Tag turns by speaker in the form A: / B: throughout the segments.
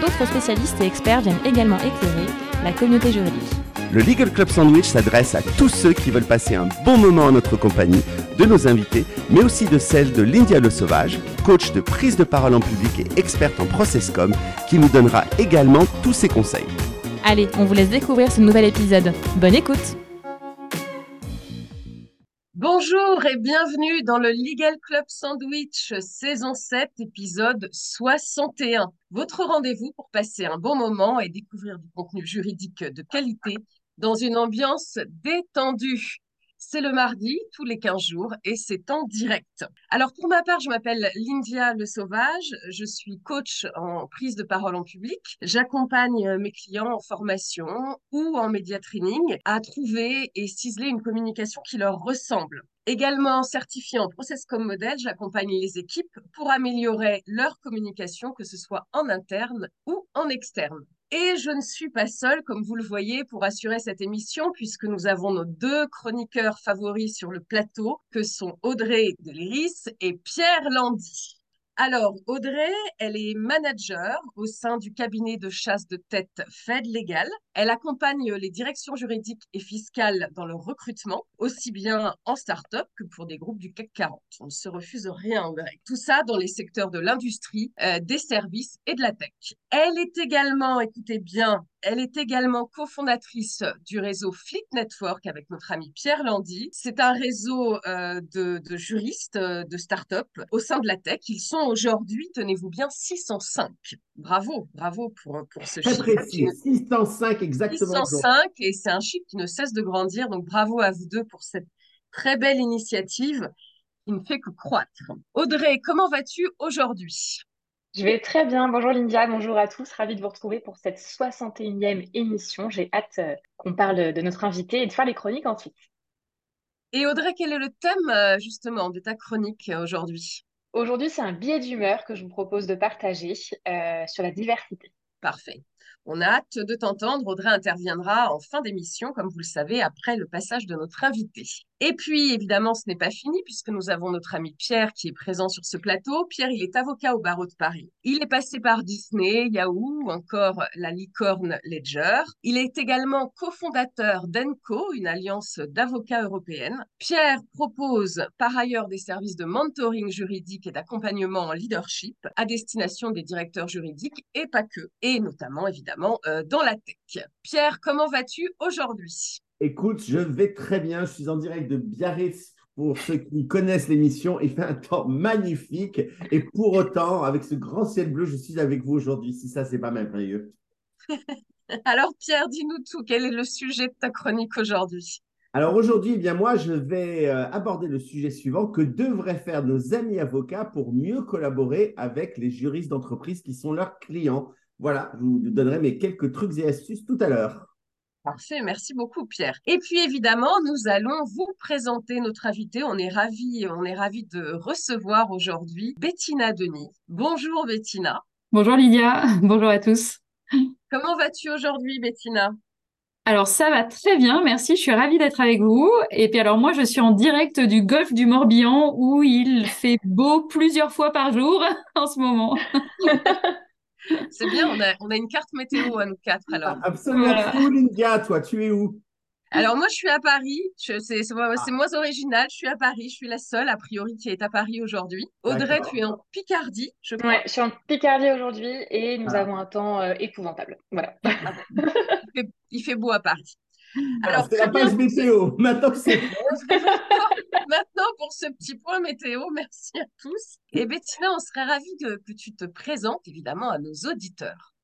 A: D'autres spécialistes et experts viennent également éclairer la communauté juridique.
B: Le Legal Club Sandwich s'adresse à tous ceux qui veulent passer un bon moment en notre compagnie, de nos invités, mais aussi de celle de Lindia Le Sauvage, coach de prise de parole en public et experte en processcom, qui nous donnera également tous ses conseils.
A: Allez, on vous laisse découvrir ce nouvel épisode. Bonne écoute
C: Bonjour et bienvenue dans le Legal Club Sandwich, saison 7, épisode 61. Votre rendez-vous pour passer un bon moment et découvrir du contenu juridique de qualité dans une ambiance détendue. C'est le mardi, tous les 15 jours, et c'est en direct. Alors, pour ma part, je m'appelle Lindia Le Sauvage. Je suis coach en prise de parole en public. J'accompagne mes clients en formation ou en média training à trouver et ciseler une communication qui leur ressemble. Également certifié en process comme modèle, j'accompagne les équipes pour améliorer leur communication, que ce soit en interne ou en externe. Et je ne suis pas seule, comme vous le voyez, pour assurer cette émission, puisque nous avons nos deux chroniqueurs favoris sur le plateau, que sont Audrey Deliris et Pierre Landy. Alors, Audrey, elle est manager au sein du cabinet de chasse de tête Fed Legal. Elle accompagne les directions juridiques et fiscales dans le recrutement, aussi bien en start-up que pour des groupes du CAC 40. On ne se refuse rien, Audrey. Tout ça dans les secteurs de l'industrie, euh, des services et de la tech. Elle est également, écoutez bien, elle est également cofondatrice du réseau Fleet Network avec notre ami Pierre Landy. C'est un réseau euh, de, juristes euh, de start-up au sein de la tech. Ils sont aujourd'hui, tenez-vous bien, 605. Bravo, bravo pour, pour ce
B: Très chiffre. Précis, 605 exactement.
C: 605 et c'est un chiffre qui ne cesse de grandir. Donc bravo à vous deux pour cette très belle initiative qui ne fait que croître. Audrey, comment vas-tu aujourd'hui?
D: Je vais très bien. Bonjour Lindia, bonjour à tous. Ravi de vous retrouver pour cette 61e émission. J'ai hâte euh, qu'on parle de notre invité et de faire les chroniques ensuite.
C: Et Audrey, quel est le thème euh, justement de ta chronique euh, aujourd'hui?
D: Aujourd'hui, c'est un billet d'humeur que je vous propose de partager sur la diversité.
C: Parfait. On a hâte de t'entendre. Audrey interviendra en fin d'émission, comme vous le savez, après le passage de notre invité. Et puis, évidemment, ce n'est pas fini puisque nous avons notre ami Pierre qui est présent sur ce plateau. Pierre, il est avocat au barreau de Paris. Il est passé par Disney, Yahoo encore la licorne Ledger. Il est également cofondateur d'ENCO, une alliance d'avocats européenne. Pierre propose par ailleurs des services de mentoring juridique et d'accompagnement en leadership à destination des directeurs juridiques et pas que, et notamment évidemment euh, dans la tech. Pierre, comment vas-tu aujourd'hui?
B: Écoute, je vais très bien. Je suis en direct de Biarritz pour ceux qui connaissent l'émission. Il fait un temps magnifique. Et pour autant, avec ce grand ciel bleu, je suis avec vous aujourd'hui. Si ça, c'est pas merveilleux.
C: Alors, Pierre, dis-nous tout. Quel est le sujet de ta chronique aujourd'hui?
B: Alors aujourd'hui, eh bien moi, je vais euh, aborder le sujet suivant que devraient faire nos amis avocats pour mieux collaborer avec les juristes d'entreprise qui sont leurs clients? Voilà, je vous donnerai mes quelques trucs et astuces tout à l'heure.
C: Parfait, merci beaucoup Pierre. Et puis évidemment, nous allons vous présenter notre invité. On est ravis, on est ravis de recevoir aujourd'hui Bettina Denis. Bonjour Bettina.
E: Bonjour Lydia, bonjour à tous.
C: Comment vas-tu aujourd'hui Bettina?
E: Alors ça va très bien, merci, je suis ravie d'être avec vous. Et puis alors moi je suis en direct du golfe du Morbihan où il fait beau plusieurs fois par jour en ce moment.
C: On a, une carte météo à nous quatre alors.
B: Ah, absolument. Lindia, toi, tu es où?
C: Alors moi, je suis à Paris. C'est ah. moins original. Je suis à Paris. Je suis la seule, a priori, qui est à Paris aujourd'hui. Audrey, tu es en Picardie, je crois.
D: Ouais, je suis en Picardie aujourd'hui et nous ah. avons un temps euh, épouvantable. Voilà.
C: il, fait, beau à Paris.
B: Alors, c'est la page météo. Maintenant, c'est
C: Maintenant, pour ce petit point météo, merci à tous. Et Bettina, on serait ravis que tu te présentes évidemment à nos auditeurs.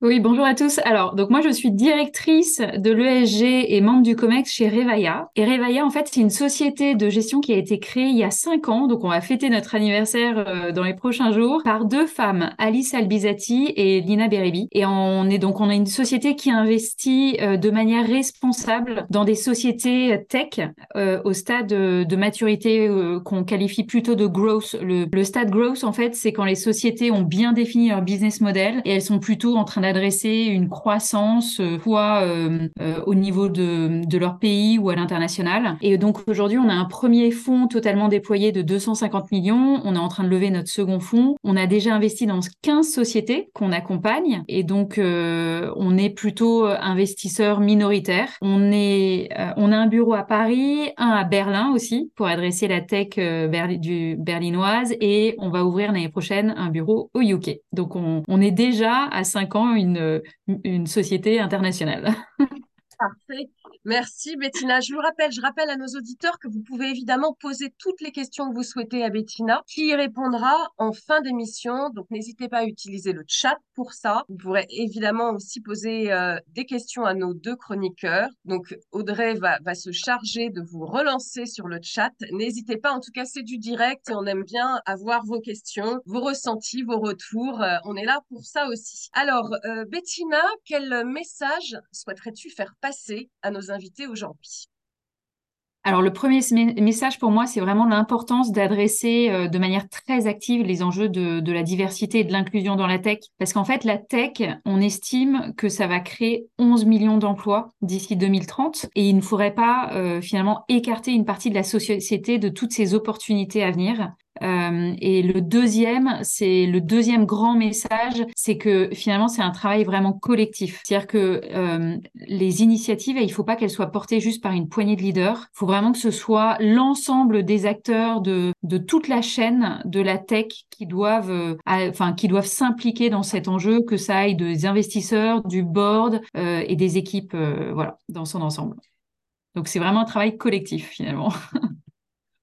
E: Oui, bonjour à tous. Alors, donc moi, je suis directrice de l'ESG et membre du COMEX chez Revaya. Et Revaya, en fait, c'est une société de gestion qui a été créée il y a cinq ans. Donc, on va fêter notre anniversaire euh, dans les prochains jours par deux femmes, Alice Albizati et Lina Beribi. Et on est donc, on a une société qui investit euh, de manière responsable dans des sociétés tech euh, au stade de maturité qu'on qualifie plutôt de growth. Le, le stade growth, en fait, c'est quand les sociétés ont bien défini leur business model et elles sont plutôt en train adresser une croissance euh, soit euh, euh, au niveau de, de, leur pays ou à l'international. Et donc aujourd'hui, on a un premier fonds totalement déployé de 250 millions. On est en train de lever notre second fonds. On a déjà investi dans 15 sociétés qu'on accompagne et donc on est plutôt investisseur minoritaire. On est, on a un bureau à Paris, un à Berlin aussi pour adresser la tech du berlinoise et on va ouvrir l'année prochaine un bureau au UK. Donc on, on est déjà à 5 ans une, société internationale.
C: Merci Bettina. Je vous rappelle, je rappelle à nos auditeurs que vous pouvez évidemment poser toutes les questions que vous souhaitez à Bettina, qui y répondra en fin d'émission. Donc n'hésitez pas à utiliser le chat pour ça. Vous pourrez évidemment aussi poser euh, des questions à nos deux chroniqueurs. Donc Audrey va, se charger de vous relancer sur le chat. N'hésitez pas, en tout cas c'est du direct et on aime bien avoir vos questions, vos ressentis, vos retours. Euh, on est là pour ça aussi. Alors euh, Bettina, quel message souhaiterais-tu faire passer à nos invités aujourd'hui?
E: Alors le premier message pour moi, c'est vraiment l'importance d'adresser euh, de manière très active les enjeux de, la diversité et de l'inclusion dans la tech. Parce qu'en fait, la tech, on estime que ça va créer 11 millions d'emplois d'ici 2030 et il ne faudrait pas euh, finalement écarter une partie de la société de toutes ces opportunités à venir. Euh, et le deuxième, c'est le deuxième grand message, c'est que finalement c'est un travail vraiment collectif. C'est-à-dire que euh, les initiatives, il faut pas qu'elles soient portées juste par une poignée de leaders. Il faut vraiment que ce soit l'ensemble des acteurs de, de toute la chaîne de la tech qui doivent, euh, enfin qui doivent s'impliquer dans cet enjeu, que ça aille des investisseurs, du board euh, et des équipes, voilà, dans son ensemble. Donc c'est vraiment un travail collectif finalement.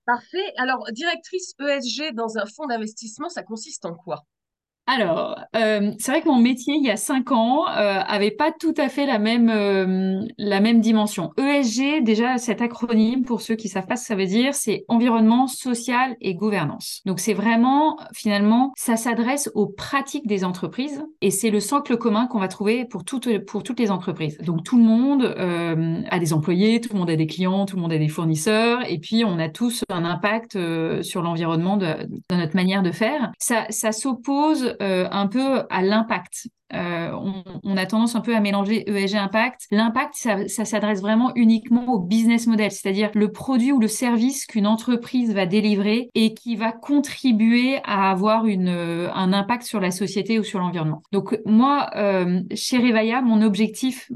C: Parfait. Alors, directrice ESG dans un fonds d'investissement, ça consiste en quoi?
E: Alors, euh, c'est vrai que mon métier, il y a cinq ans, euh, avait pas tout à fait la même, euh, la même dimension. ESG, déjà, cet acronyme, pour ceux qui savent pas ce que ça veut dire, c'est environnement, social et gouvernance. Donc, c'est vraiment, finalement, ça s'adresse aux pratiques des entreprises et c'est le socle commun qu'on va trouver pour toutes, pour toutes les entreprises. Donc, tout le monde euh, a des employés, tout le monde a des clients, tout le monde a des fournisseurs et puis on a tous un impact euh, sur l'environnement de, de, notre manière de faire. Ça, ça s'oppose euh, un peu à l'impact. Euh, on, a tendance un peu à mélanger ESG impact. L'impact, ça, s'adresse vraiment uniquement au business model, c'est-à-dire le produit ou le service qu'une entreprise va délivrer et qui va contribuer à avoir une, euh, un impact sur la société ou sur l'environnement. Donc moi, euh, chez Revaya, mon objectif,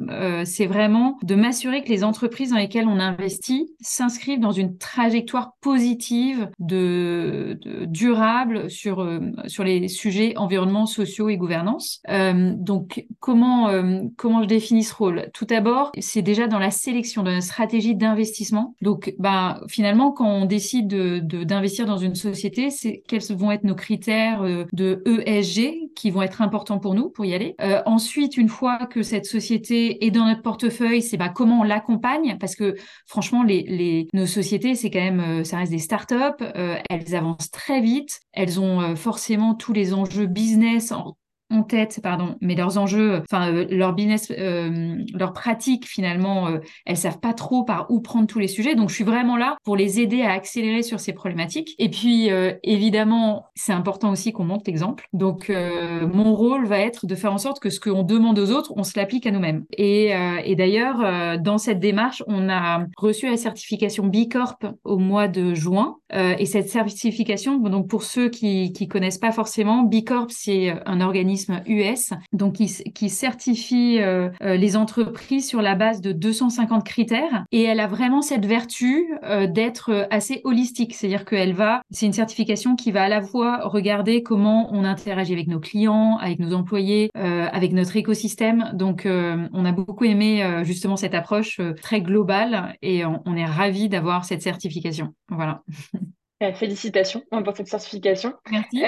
E: c'est vraiment de m'assurer que les entreprises dans lesquelles on investit s'inscrivent dans une trajectoire positive de, durable sur, sur les sujets environnement, sociaux et gouvernance. Euh, donc, comment, euh, comment je définis ce rôle? Tout d'abord, c'est déjà dans la sélection de notre stratégie d'investissement. Donc, bah, finalement, quand on décide d'investir de, d'investir dans une société, c'est quels vont être nos critères euh, de ESG qui vont être importants pour nous pour y aller. ensuite, une fois que cette société est dans notre portefeuille, c'est bah, comment on l'accompagne? Parce que franchement, les, les, nos sociétés, c'est quand même, ça reste des startups, elles avancent très vite, elles ont forcément tous les enjeux business en en tête, pardon, mais leurs enjeux, enfin euh, leur business, euh, leur pratique finalement, euh, elles savent pas trop par où prendre tous les sujets. Donc je suis vraiment là pour les aider à accélérer sur ces problématiques. Et puis évidemment, c'est important aussi qu'on montre l'exemple. Donc mon rôle va être de faire en sorte que ce qu'on demande aux autres, on se l'applique à nous-mêmes. Et, et d'ailleurs, dans cette démarche, on a reçu la certification B Corp au mois de juin. et cette certification, donc pour ceux qui qui connaissent pas forcément, B Corp c'est un organisme US, donc qui, certifie euh, euh, les entreprises sur la base de 250 critères. Et elle a vraiment cette vertu euh, d'être assez holistique, c'est-à-dire qu'elle va, c'est une certification qui va à la fois regarder comment on interagit avec nos clients, avec nos employés, avec notre écosystème. Donc, on a beaucoup aimé justement cette approche très globale et on, on est ravis d'avoir cette certification. Voilà.
D: Félicitations pour cette certification.
E: Merci.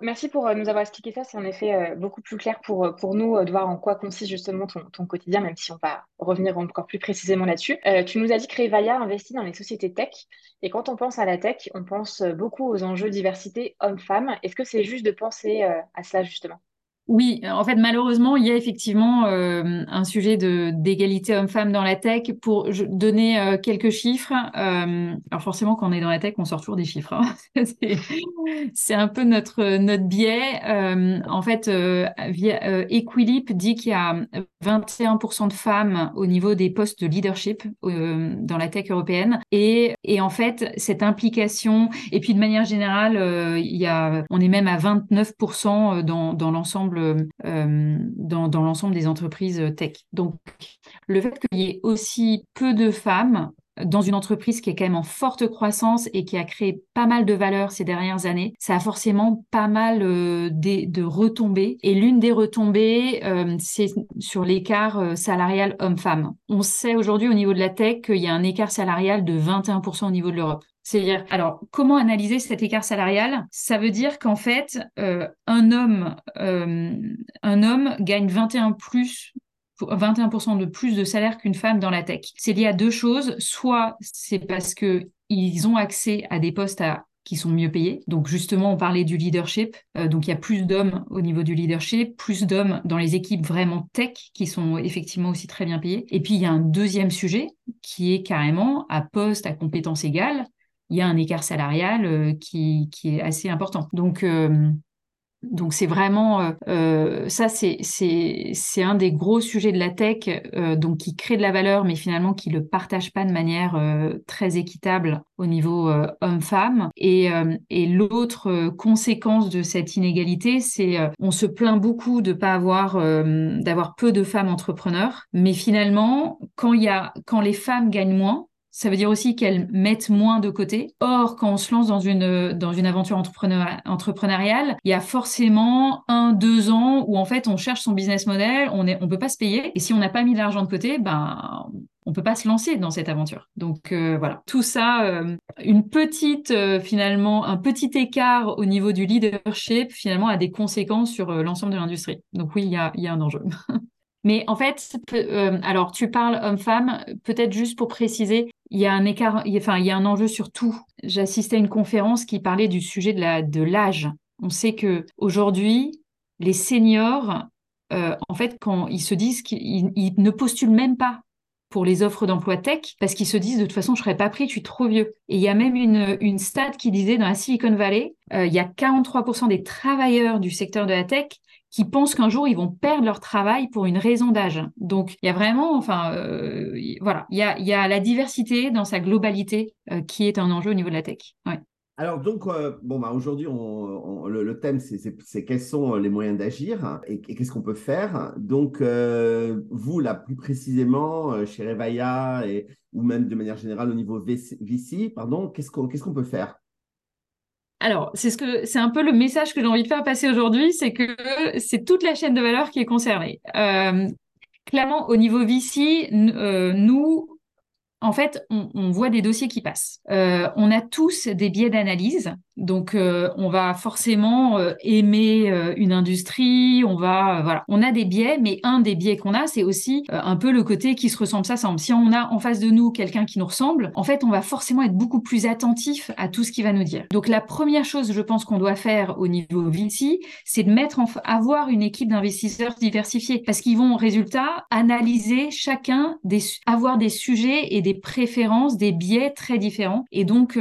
D: Merci pour euh, nous avoir expliqué ça. C'est en effet euh, beaucoup plus clair pour, euh, nous de voir en quoi consiste justement ton, ton, quotidien, même si on va revenir encore plus précisément là-dessus. tu nous as dit que Revaya investit dans les sociétés tech. Et quand on pense à la tech, on pense beaucoup aux enjeux diversité homme-femme. Est-ce que c'est juste de penser à cela justement?
E: Oui, en fait, malheureusement, il y a effectivement euh, un sujet d'égalité homme-femme dans la tech. Pour donner euh, quelques chiffres, euh, alors forcément, quand on est dans la tech, on sort toujours des chiffres. Hein. c'est un peu notre notre biais. en fait, via, Equilip dit qu'il y a 21% de femmes au niveau des postes de leadership dans la tech européenne, et et en fait, cette implication, et puis de manière générale, il y a, on est même à 29% dans dans l'ensemble euh, dans, l'ensemble des entreprises tech. Donc, le fait qu'il y ait aussi peu de femmes dans une entreprise qui est quand même en forte croissance et qui a créé pas mal de valeur ces dernières années, ça a forcément pas mal euh, de, retombées. Et l'une des retombées, euh, c'est sur l'écart salarial homme-femme. On sait aujourd'hui au niveau de la tech qu'il y a un écart salarial de 21% au niveau de l'Europe. C'est-à-dire, alors, comment analyser cet écart salarial? Ça veut dire qu'en fait, euh, un homme, euh, un homme gagne 21 plus 21% de plus de salaire qu'une femme dans la tech. C'est lié à deux choses. Soit c'est parce que ils ont accès à des postes qui sont mieux payés. Donc justement, on parlait du leadership. Euh, donc il y a plus d'hommes au niveau du leadership, plus d'hommes dans les équipes vraiment tech qui sont effectivement aussi très bien payés. Et puis il y a un deuxième sujet qui est carrément à poste à compétences égales il y a un écart salarial euh, qui, est assez important. Donc, euh, donc c'est vraiment euh, ça, c'est un des gros sujets de la tech, donc qui crée de la valeur, mais finalement qui le partage pas de manière très équitable au niveau homme-femme. Et, l'autre conséquence de cette inégalité, c'est on se plaint beaucoup de pas avoir d'avoir peu de femmes entrepreneurs, mais finalement quand il quand les femmes gagnent moins, ça veut dire aussi qu'elles mettent moins de côté. Or, quand on se lance dans une, dans une aventure entrepreneuriale, il y a forcément un, deux ans où en fait on cherche son business model, on ne on peut pas se payer. Et si on n'a pas mis de l'argent de côté, ben, on peut pas se lancer dans cette aventure. Donc euh, voilà, tout ça, euh, une petite euh, finalement, un petit écart au niveau du leadership finalement a des conséquences sur l'ensemble de l'industrie. Donc oui, il y a, y a un enjeu. Mais en fait, alors tu parles homme-femme, peut-être juste pour préciser, il y a un écart, enfin, il y a un enjeu sur tout. J'assistais à une conférence qui parlait du sujet de l'âge. On sait que aujourd'hui, les seniors, euh, en fait, quand ils se disent qu'ils ne postulent même pas pour les offres d'emploi tech parce qu'ils se disent de toute façon je serai pas pris, je suis trop vieux. Et il y a même une, une stat qui disait dans la Silicon Valley, euh, il y a 43% des travailleurs du secteur de la tech qui pensent qu'un jour ils vont perdre leur travail pour une raison d'âge. Donc il y a vraiment, enfin euh, voilà, il y a, y a, la diversité dans sa globalité euh, qui est un enjeu au niveau de la tech. Ouais.
B: Alors donc, euh, bon, bah, aujourd'hui, le, thème, c'est quels sont les moyens d'agir et, qu'est-ce qu'on peut faire. Donc, vous, là, plus précisément, chez Revaya ou même de manière générale au niveau VC, pardon, qu'est-ce qu'on peut faire?
E: Alors, c'est ce que c'est un peu le message que j'ai envie de faire passer aujourd'hui, c'est que c'est toute la chaîne de valeur qui est concernée. Euh, clairement, au niveau VC, euh, nous, en fait, on, voit des dossiers qui passent. Euh, on a tous des biais d'analyse donc, euh, on va forcément euh, aimer euh, une industrie, on va, voilà, on a des biais, mais un des biais qu'on a, c'est aussi un peu le côté qui se ressemble, ça semble. Si on a en face de nous quelqu'un qui nous ressemble, en fait, on va forcément être beaucoup plus attentif à tout ce qu'il va nous dire. Donc, la première chose, je pense qu'on doit faire au niveau VC, c'est de mettre en, avoir une équipe d'investisseurs diversifiés, parce qu'ils vont, résultat, analyser chacun des, avoir des sujets et des préférences, des biais très différents, et donc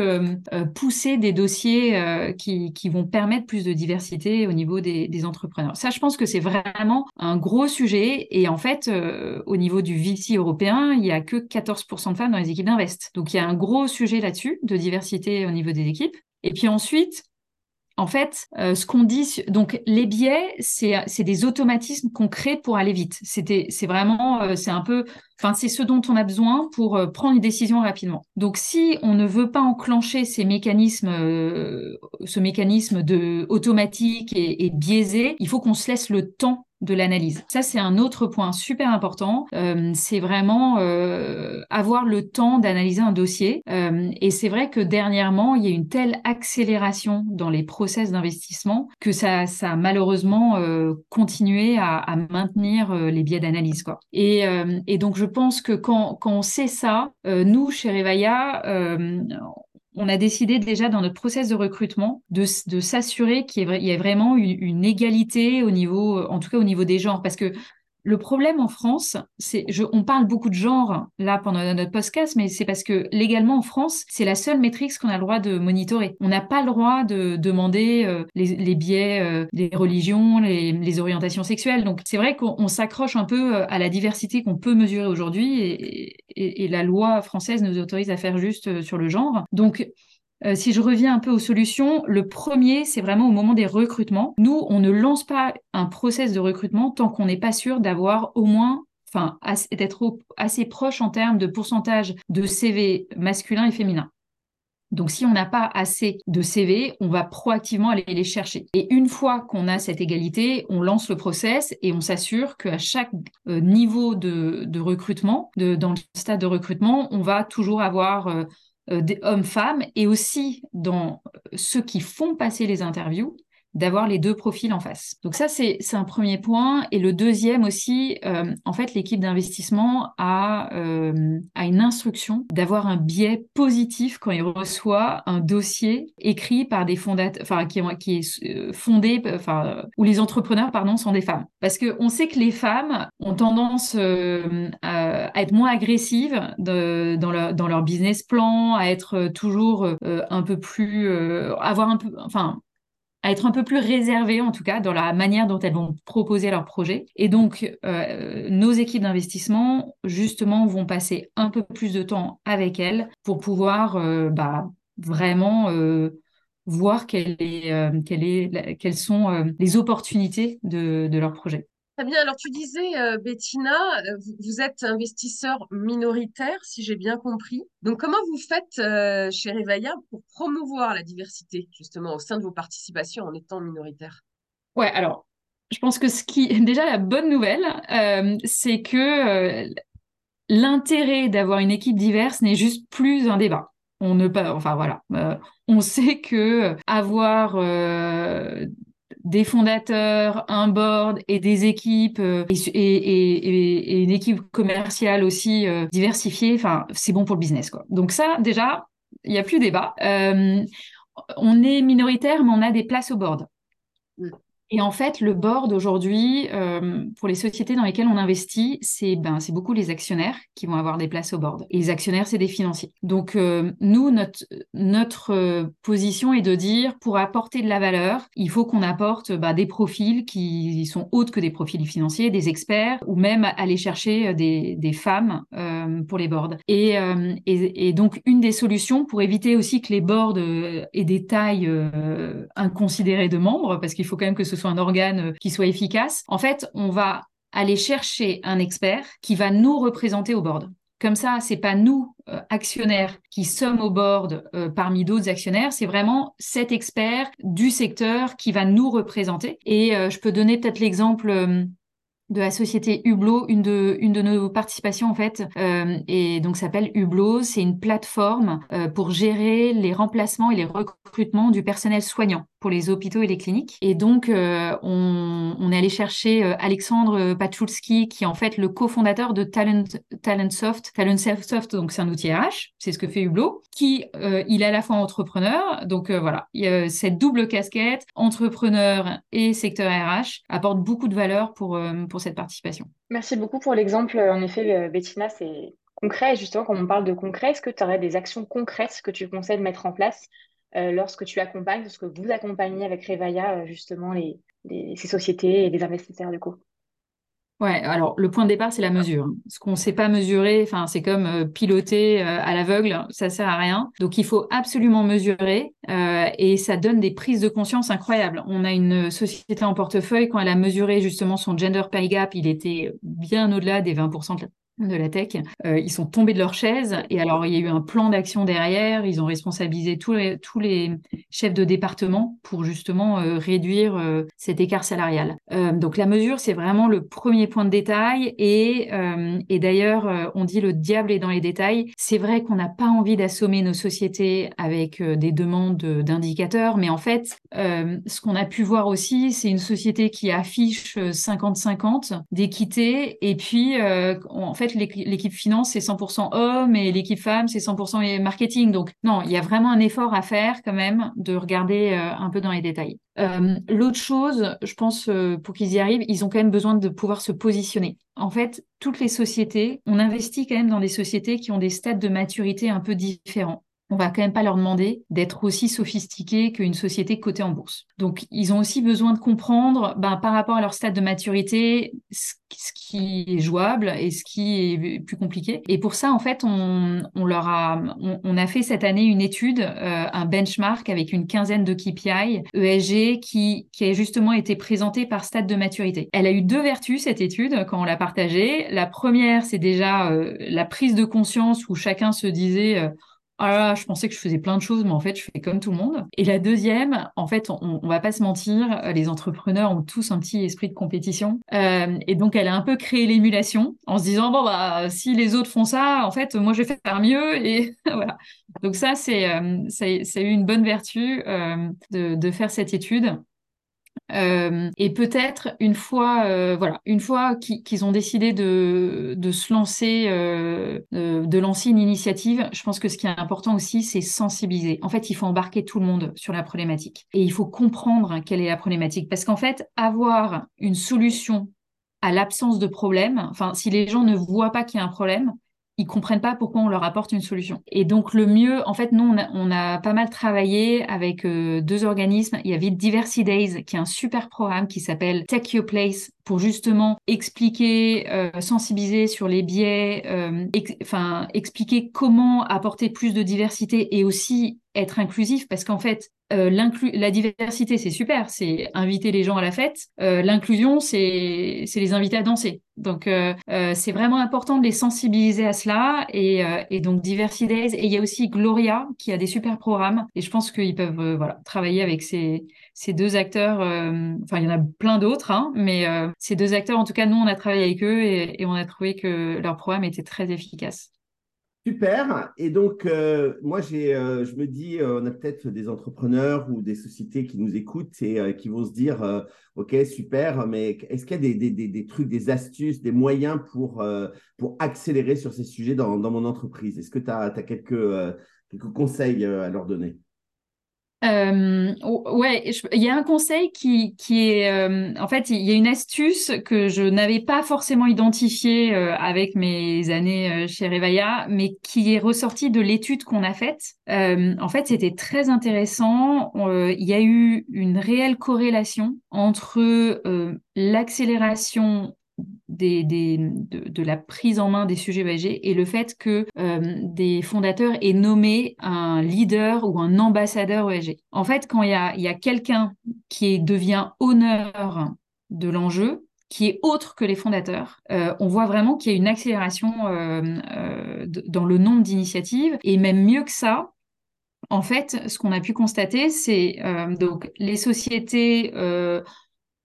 E: pousser des dossiers euh, qui, vont permettre plus de diversité au niveau des, entrepreneurs. Ça, je pense que c'est vraiment un gros sujet. Et en fait, euh, au niveau du VC européen, il n'y a que 14% de femmes dans les équipes d'Invest. Donc, il y a un gros sujet là-dessus de diversité au niveau des équipes. Et puis ensuite, en fait, euh, ce qu'on dit, donc les biais, c'est des automatismes qu'on crée pour aller vite. C'est vraiment, euh, c'est un peu, enfin, c'est ce dont on a besoin pour euh, prendre une décision rapidement. Donc, si on ne veut pas enclencher ces mécanismes, ce mécanisme de automatique et, et biaisé, il faut qu'on se laisse le temps de l'analyse. Ça, c'est un autre point super important. Euh, c'est vraiment euh, avoir le temps d'analyser un dossier. Euh, et c'est vrai que dernièrement, il y a une telle accélération dans les process d'investissement que ça, ça a malheureusement continué à, à, maintenir les biais d'analyse. Quoi. Et, et, donc, je pense que quand, quand on sait ça, nous, chez Revaya, on a décidé déjà dans notre process de recrutement de, s'assurer qu'il y, ait vraiment une, égalité au niveau, en tout cas au niveau des genres, parce que le problème en France, c'est, on parle beaucoup de genre là pendant notre podcast, mais c'est parce que légalement en France, c'est la seule métrique qu'on a le droit de monitorer. On n'a pas le droit de demander euh, les, biais, euh, les religions, les, orientations sexuelles. Donc c'est vrai qu'on s'accroche un peu euh, à la diversité qu'on peut mesurer aujourd'hui et, et, la loi française nous autorise à faire juste sur le genre. Donc euh, si je reviens un peu aux solutions, le premier, c'est vraiment au moment des recrutements. Nous, on ne lance pas un process de recrutement tant qu'on n'est pas sûr d'avoir au moins enfin, d'être assez proche en termes de pourcentage de CV masculin et féminin. Donc, si on n'a pas assez de CV, on va proactivement aller les chercher. Et une fois qu'on a cette égalité, on lance le process et on s'assure qu'à chaque euh, niveau de, recrutement, dans le stade de recrutement, on va toujours avoir euh, des hommes-femmes et aussi dans ceux qui font passer les interviews, d'avoir les deux profils en face. Donc ça, c'est un premier point. Et le deuxième aussi, euh, en fait, l'équipe d'investissement a, euh, a une instruction d'avoir un biais positif quand il reçoit un dossier écrit par des fondateurs, enfin, qui, qui est euh, fondé, enfin, où les entrepreneurs, pardon, sont des femmes. Parce qu'on sait que les femmes ont tendance à, être moins agressives de, dans, leur, dans leur business plan, à être toujours un peu plus, avoir un peu, enfin, à être un peu plus réservées, en tout cas, dans la manière dont elles vont proposer leurs projets. Et donc, euh, nos équipes d'investissement, justement, vont passer un peu plus de temps avec elles pour pouvoir euh, bah, vraiment euh, voir quelles sont les opportunités de leur projet.
C: Très bien. Alors, tu disais, euh, Bettina, euh, vous, êtes investisseur minoritaire, si j'ai bien compris. Donc, comment vous faites euh, chez Revaya pour promouvoir la diversité, justement, au sein de vos participations en étant minoritaire?
E: Ouais, alors, je pense que ce qui, déjà, la bonne nouvelle, c'est que l'intérêt d'avoir une équipe diverse n'est juste plus un débat. On ne pas, enfin voilà, on sait que avoir des fondateurs, un board et des équipes euh, et, une équipe commerciale aussi euh, diversifiée, c'est bon pour le business. Donc ça, déjà, il n'y a plus débat. Euh, on est minoritaire, mais on a des places au board. Et en fait, le board aujourd'hui, euh, pour les sociétés dans lesquelles on investit, c'est ben, beaucoup les actionnaires qui vont avoir des places au board. Et les actionnaires, c'est des financiers. Donc, euh, nous, notre, notre euh, position est de dire, pour apporter de la valeur, il faut qu'on apporte ben, des profils qui sont autres que des profils financiers, des experts, ou même aller chercher des, des femmes pour les boards. Et, et, et, donc, une des solutions pour éviter aussi que les boards aient des tailles inconsidérées de membres, parce qu'il faut quand même que ce soit un organe euh, qui soit efficace, en fait, on va aller chercher un expert qui va nous représenter au board. Comme ça, c'est pas nous, euh, actionnaires, qui sommes au board euh, parmi d'autres actionnaires, c'est vraiment cet expert du secteur qui va nous représenter. Et je peux donner peut-être l'exemple de la société Hublot, une de, nos participations en fait, et donc s'appelle Hublot. C'est une plateforme pour gérer les remplacements et les recrutements du personnel soignant pour les hôpitaux et les cliniques. Et donc euh, on, est allé chercher Alexandre Pachulski, qui est en fait le cofondateur de Talent, Talentsoft. Talentsoft, donc c'est un outil RH, c'est ce que fait Hublot, qui il est à la fois entrepreneur, donc voilà, cette double casquette, entrepreneur et secteur RH, apporte beaucoup de valeur pour, pour cette participation.
D: Merci beaucoup pour l'exemple. En effet, euh, Bettina, c'est concret. Et justement, quand on parle de concret, est-ce que tu aurais des actions concrètes que tu conseilles de mettre en place euh, lorsque tu accompagnes, lorsque vous accompagnez avec Revaya, euh, justement, ces sociétés et les investisseurs, du coup
E: Ouais, alors le point de départ, c'est la mesure. Ce qu'on ne sait pas mesurer, c'est comme euh, piloter à l'aveugle, ça sert à rien. Donc il faut absolument mesurer et ça donne des prises de conscience incroyables. On a une société en portefeuille, quand elle a mesuré justement son gender pay gap, il était bien au-delà des 20% de la tech, euh, ils sont tombés de leur chaise et alors il y a eu un plan d'action derrière, ils ont responsabilisé tous les, tous les chefs de département pour justement euh, réduire euh, cet écart salarial. donc la mesure, c'est vraiment le premier point de détail et, et d'ailleurs, on dit le diable est dans les détails. C'est vrai qu'on n'a pas envie d'assommer nos sociétés avec des demandes d'indicateurs, mais en fait, ce qu'on a pu voir aussi, c'est une société qui affiche 50-50 d'équité et puis en fait, l'équipe finance, c'est 100% hommes et l'équipe femme, c'est 100% marketing. Donc, non, il y a vraiment un effort à faire quand même de regarder euh, un peu dans les détails. Euh, l'autre chose, je pense, euh, pour qu'ils y arrivent, ils ont quand même besoin de pouvoir se positionner. En fait, toutes les sociétés, on investit quand même dans des sociétés qui ont des stades de maturité un peu différents on va quand même pas leur demander d'être aussi sophistiqués qu'une société cotée en bourse. Donc, ils ont aussi besoin de comprendre, ben, par rapport à leur stade de maturité, ce, qui est jouable et ce qui est plus compliqué. Et pour ça, en fait, on, leur a, on, a fait cette année une étude, euh, un benchmark avec une quinzaine de KPI ESG qui, qui a justement été présenté par stade de maturité. Elle a eu deux vertus cette étude quand on l'a partagée. La première, c'est déjà euh, la prise de conscience où chacun se disait euh, ah je pensais que je faisais plein de choses, mais en fait, je fais comme tout le monde. Et la deuxième, en fait, on, on va pas se mentir, les entrepreneurs ont tous un petit esprit de compétition. Euh, et donc, elle a un peu créé l'émulation en se disant, bon, bah, si les autres font ça, en fait, moi, je vais faire mieux. Et voilà. Donc ça, c'est, euh, ça, a eu une bonne vertu euh, de, de faire cette étude. Euh, et peut-être une fois, euh, voilà, une fois qu'ils ont décidé de, se lancer, euh, de, de, lancer une initiative, je pense que ce qui est important aussi, c'est sensibiliser. En fait, il faut embarquer tout le monde sur la problématique et il faut comprendre quelle est la problématique, parce qu'en fait, avoir une solution à l'absence de problème, enfin, si les gens ne voient pas qu'il y a un problème, ils comprennent pas pourquoi on leur apporte une solution. Et donc le mieux, en fait, nous on a, pas mal travaillé avec euh, deux organismes. Il y avait Diversity Days, qui est un super programme qui s'appelle Take Your Place pour justement expliquer, euh, sensibiliser sur les biais, euh, enfin expliquer comment apporter plus de diversité et aussi être inclusif parce qu'en fait euh, la diversité c'est super c'est inviter les gens à la fête euh, l'inclusion c'est les inviter à danser. Donc c'est vraiment important de les sensibiliser à cela et, et donc Diversity Days. Et il y a aussi Gloria qui a des super programmes et je pense qu'ils peuvent voilà travailler avec ces ces deux acteurs enfin il y en a plein d'autres hein, mais ces deux acteurs en tout cas nous on a travaillé avec eux et, on a trouvé que leur programme était très efficace.
B: Super. Et donc, euh, moi, euh, je me dis, euh, on a peut-être des entrepreneurs ou des sociétés qui nous écoutent et qui vont se dire, OK, super, mais est-ce qu'il y a des, trucs, des astuces, des moyens pour, pour accélérer sur ces sujets dans, dans mon entreprise? Est-ce que tu as, quelques, quelques conseils à leur donner?
E: Euh, ouais, il y a un conseil qui, qui est, euh, en fait, il y a une astuce que je n'avais pas forcément identifiée euh, avec mes années chez Revaya, mais qui est ressortie de l'étude qu'on a faite. en fait, c'était très intéressant. il y a eu une réelle corrélation entre l'accélération de, la prise en main des sujets ESG et le fait que euh, des fondateurs aient nommé un leader ou un ambassadeur ESG. En fait, quand il y a, y a quelqu'un qui devient honneur de l'enjeu, qui est autre que les fondateurs, euh, on voit vraiment qu'il y a une accélération euh, dans le nombre d'initiatives et même mieux que ça, en fait, ce qu'on a pu constater, c'est donc les sociétés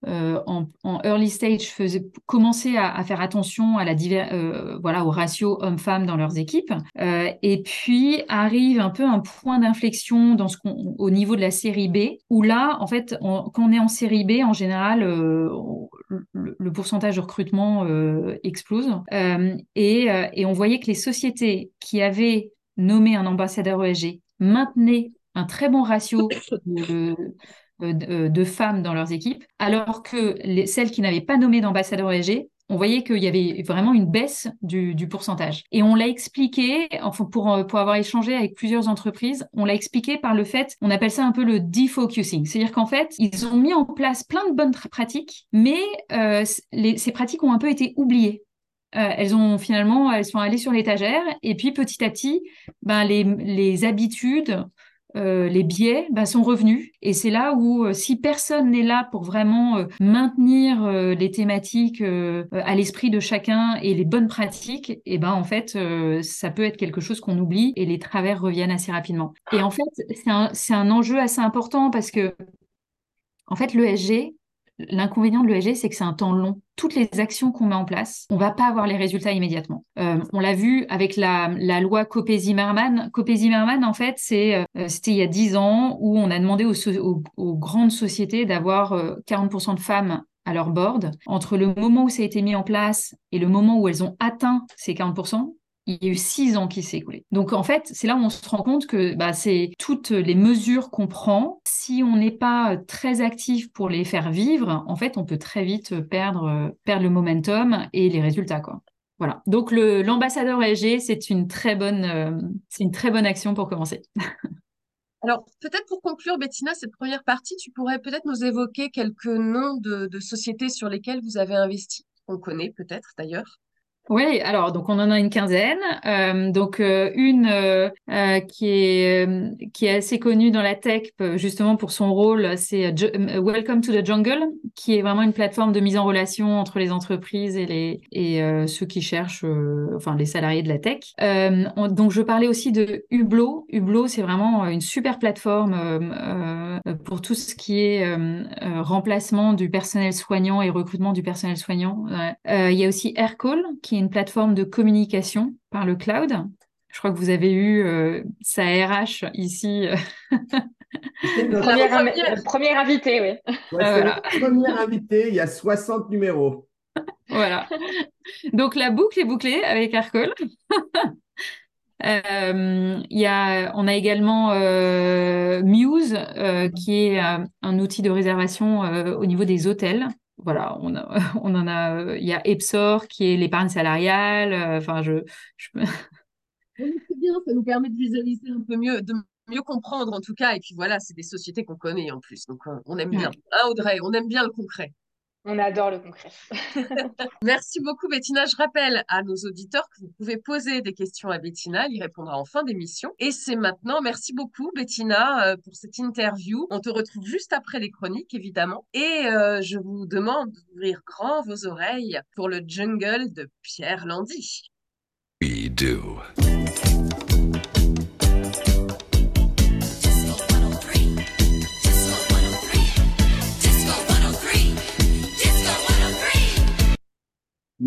E: euh, en, early stage faisaient commencer à, faire attention à la euh, voilà au ratio homme-femme dans leurs équipes. Euh, et puis arrive un peu un point d'inflexion dans ce au niveau de la série B où là en fait quand on est en série B en général le, pourcentage de recrutement explose. Et, on voyait que les sociétés qui avaient nommé un ambassadeur ESG maintenaient un très bon ratio de, euh, euh, de femmes dans leurs équipes, alors que les, celles qui n'avaient pas nommé d'ambassadeur ESG, on voyait qu'il y avait vraiment une baisse du, pourcentage. Et on l'a expliqué, enfin pour, euh, pour avoir échangé avec plusieurs entreprises, on l'a expliqué par le fait, on appelle ça un peu le defocusing. C'est-à-dire qu'en fait, ils ont mis en place plein de bonnes pratiques, mais ces pratiques ont un peu été oubliées. elles ont finalement, elles sont allées sur l'étagère, et puis petit à petit, ben, les, les habitudes, les biais bah, sont revenus. Et c'est là où, si personne n'est là pour vraiment maintenir les thématiques à l'esprit de chacun et les bonnes pratiques, et eh ben en fait, ça peut être quelque chose qu'on oublie et les travers reviennent assez rapidement. Et en fait, c'est un, un enjeu assez important parce que, en fait, l'ESG, L'inconvénient de l'ESG, c'est que c'est un temps long. Toutes les actions qu'on met en place, on va pas avoir les résultats immédiatement. Euh, on l'a vu avec la, loi Copé-Zimmermann. Copé-Zimmermann, en fait, c'est, euh, c'était il y a dix ans où on a demandé aux, grandes sociétés d'avoir 40% euh, de femmes à leur board. Entre le moment où ça a été mis en place et le moment où elles ont atteint ces 40%, il y a eu six ans qui s'est écoulé. Donc en fait, c'est là où on se rend compte que bah, c'est toutes les mesures qu'on prend. Si on n'est pas très actif pour les faire vivre, en fait, on peut très vite perdre, perdre le momentum et les résultats. Voilà. Donc l'ambassadeur ESG, c'est une très bonne, euh, une très bonne action pour commencer.
C: Alors, peut-être pour conclure, Bettina, cette première partie, tu pourrais peut-être nous évoquer quelques noms de, de sociétés sur lesquelles vous avez investi, qu'on connaît peut-être d'ailleurs.
E: Oui, alors donc on en a une quinzaine. Euh, donc euh, une euh, qui est qui est assez connue dans la tech justement pour son rôle, c'est Welcome to the Jungle, qui est vraiment une plateforme de mise en relation entre les entreprises et les et ceux qui cherchent, enfin les salariés de la tech. donc je parlais aussi de Hublot. Hublot, c'est vraiment une super plateforme pour tout ce qui est remplacement du personnel soignant et recrutement du personnel soignant. Il y a aussi Aircall qui une plateforme de communication par le cloud. Je crois que vous avez eu euh, sa RH ici.
D: premier, invité, oui.
B: premier invité, il y a 60 numéros.
E: voilà. Donc la boucle est bouclée avec Aircall. Euh, y a, on a également euh, Muse, qui est un outil de réservation au niveau des hôtels voilà, on, on en a. Euh, il y a Epsor qui est l'épargne salariale. Euh, enfin, je.
C: C'est bien, ça nous permet de visualiser un peu mieux, de mieux comprendre en tout cas. Et puis voilà, c'est des sociétés qu'on connaît en plus, donc on, aime bien. Hein, Audrey, on aime bien le concret.
D: On adore le concret.
C: Merci beaucoup, Bettina. Je rappelle à nos auditeurs que vous pouvez poser des questions à Bettina. Elle y répondra en fin d'émission. Et c'est maintenant. Merci beaucoup, Bettina, euh, pour cette interview. On te retrouve juste après les chroniques, évidemment. Et euh, je vous demande d'ouvrir grand vos oreilles pour le jungle de Pierre Landy. We do.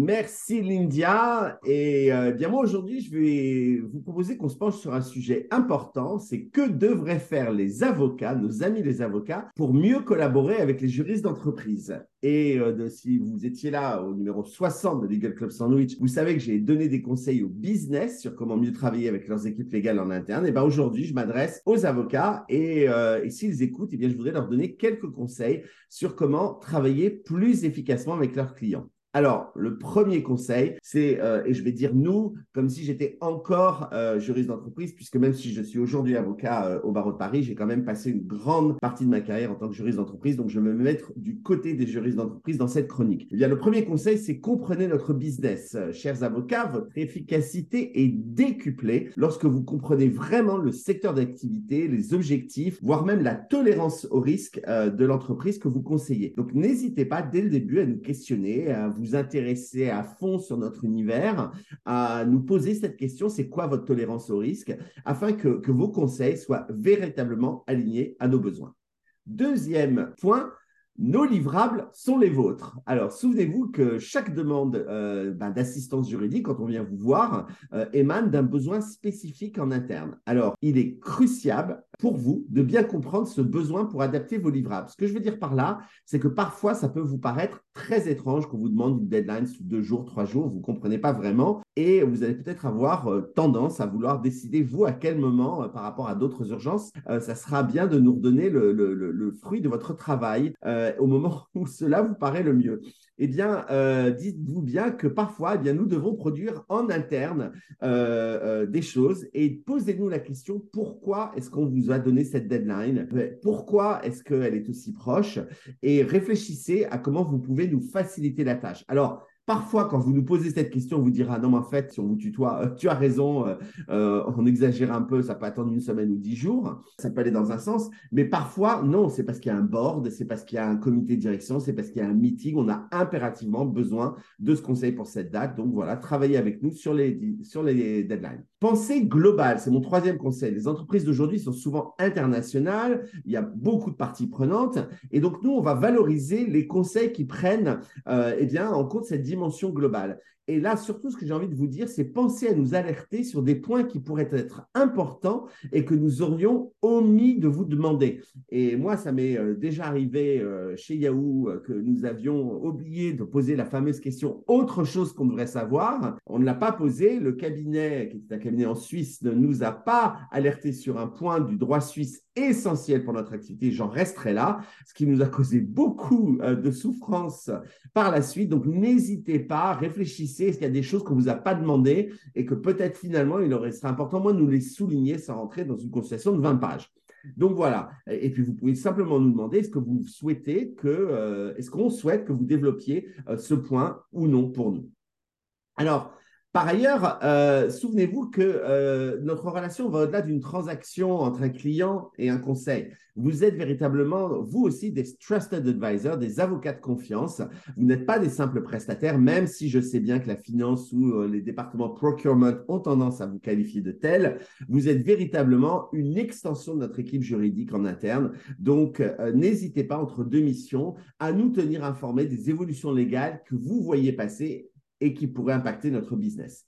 B: Merci Lindia. Et euh, bien moi aujourd'hui, je vais vous proposer qu'on se penche sur un sujet important, c'est que devraient faire les avocats, nos amis les avocats, pour mieux collaborer avec les juristes d'entreprise. Et euh, si vous étiez là au numéro 60 de Legal Club Sandwich, vous savez que j'ai donné des conseils au business sur comment mieux travailler avec leurs équipes légales en interne. Et bien aujourd'hui, je m'adresse aux avocats et, euh, et s'ils écoutent, eh bien, je voudrais leur donner quelques conseils sur comment travailler plus efficacement avec leurs clients. Alors, le premier conseil, c'est, euh, et je vais dire nous, comme si j'étais encore euh, juriste d'entreprise, puisque même si je suis aujourd'hui avocat euh, au barreau de Paris, j'ai quand même passé une grande partie de ma carrière en tant que juriste d'entreprise, donc je vais me mettre du côté des juristes d'entreprise dans cette chronique. Eh bien, le premier conseil, c'est comprenez notre business. chers avocats, votre efficacité est décuplée lorsque vous comprenez vraiment le secteur d'activité, les objectifs, voire même la tolérance au risque de l'entreprise que vous conseillez. Donc, n'hésitez pas dès le début à nous questionner, à vous intéresser à fond sur notre univers, à nous poser cette question, c'est quoi votre tolérance au risque, afin que, vos conseils soient véritablement alignés à nos besoins. Deuxième point, nos livrables sont les vôtres. Alors, souvenez-vous que chaque demande euh, ben, d'assistance juridique, quand on vient vous voir, euh, émane d'un besoin spécifique en interne. Alors, il est crucial pour vous de bien comprendre ce besoin pour adapter vos livrables. Ce que je veux dire par là, c'est que parfois, ça peut vous paraître très étrange qu'on vous demande une deadline sous deux jours, trois jours, vous ne comprenez pas vraiment et vous allez peut-être avoir euh, tendance à vouloir décider, vous, à quel moment, par rapport à d'autres urgences, ça sera bien de nous redonner le, fruit de votre travail euh, au moment où cela vous paraît le mieux Eh bien, euh, dites-vous bien que parfois, eh nous devons produire en interne euh, des choses. Et posez-nous la question pourquoi est-ce qu'on vous a donné cette deadline? Pourquoi est-ce qu'elle est aussi proche? Et réfléchissez à comment vous pouvez nous faciliter la tâche. Alors, Parfois, quand vous nous posez cette question, on vous dira non, mais en fait, si on vous tutoie, euh, tu as raison, euh, euh, on exagère un peu, ça peut attendre une semaine ou dix jours, ça peut aller dans un sens, mais parfois, non, c'est parce qu'il y a un board, c'est parce qu'il y a un comité de direction, c'est parce qu'il y a un meeting, on a impérativement besoin de ce conseil pour cette date. Donc voilà, travaillez avec nous sur les, sur les deadlines. Pensée globale, c'est mon troisième conseil. Les entreprises d'aujourd'hui sont souvent internationales, il y a beaucoup de parties prenantes, et donc nous, on va valoriser les conseils qui prennent eh bien, en compte cette dimension globale. Et là, surtout, ce que j'ai envie de vous dire, c'est penser à nous alerter sur des points qui pourraient être importants et que nous aurions omis de vous demander. Et moi, ça m'est euh, déjà arrivé euh, chez Yahoo euh, que nous avions oublié de poser la fameuse question autre chose qu'on devrait savoir. On ne l'a pas posé. Le cabinet, qui est un cabinet en Suisse, ne nous a pas alerté sur un point du droit suisse essentiel pour notre activité. J'en resterai là, ce qui nous a causé beaucoup de souffrance par la suite. Donc, n'hésitez pas, réfléchissez est-ce qu'il y a des choses qu'on ne vous a pas demandé et que peut-être finalement il aurait serait important moi de nous les souligner sans rentrer dans une consultation de 20 pages. Donc voilà. Et puis vous pouvez simplement nous demander est-ce que vous souhaitez que, euh, est-ce qu'on souhaite que vous développiez euh, ce point ou non pour nous? Alors, par ailleurs, euh, souvenez-vous que euh, notre relation va au-delà d'une transaction entre un client et un conseil. Vous êtes véritablement, vous aussi, des trusted advisors, des avocats de confiance. Vous n'êtes pas des simples prestataires, même si je sais bien que la finance ou euh, les départements procurement ont tendance à vous qualifier de tels. Vous êtes véritablement une extension de notre équipe juridique en interne. Donc, n'hésitez pas entre deux missions à nous tenir informés des évolutions légales que vous voyez passer et qui pourrait impacter notre business.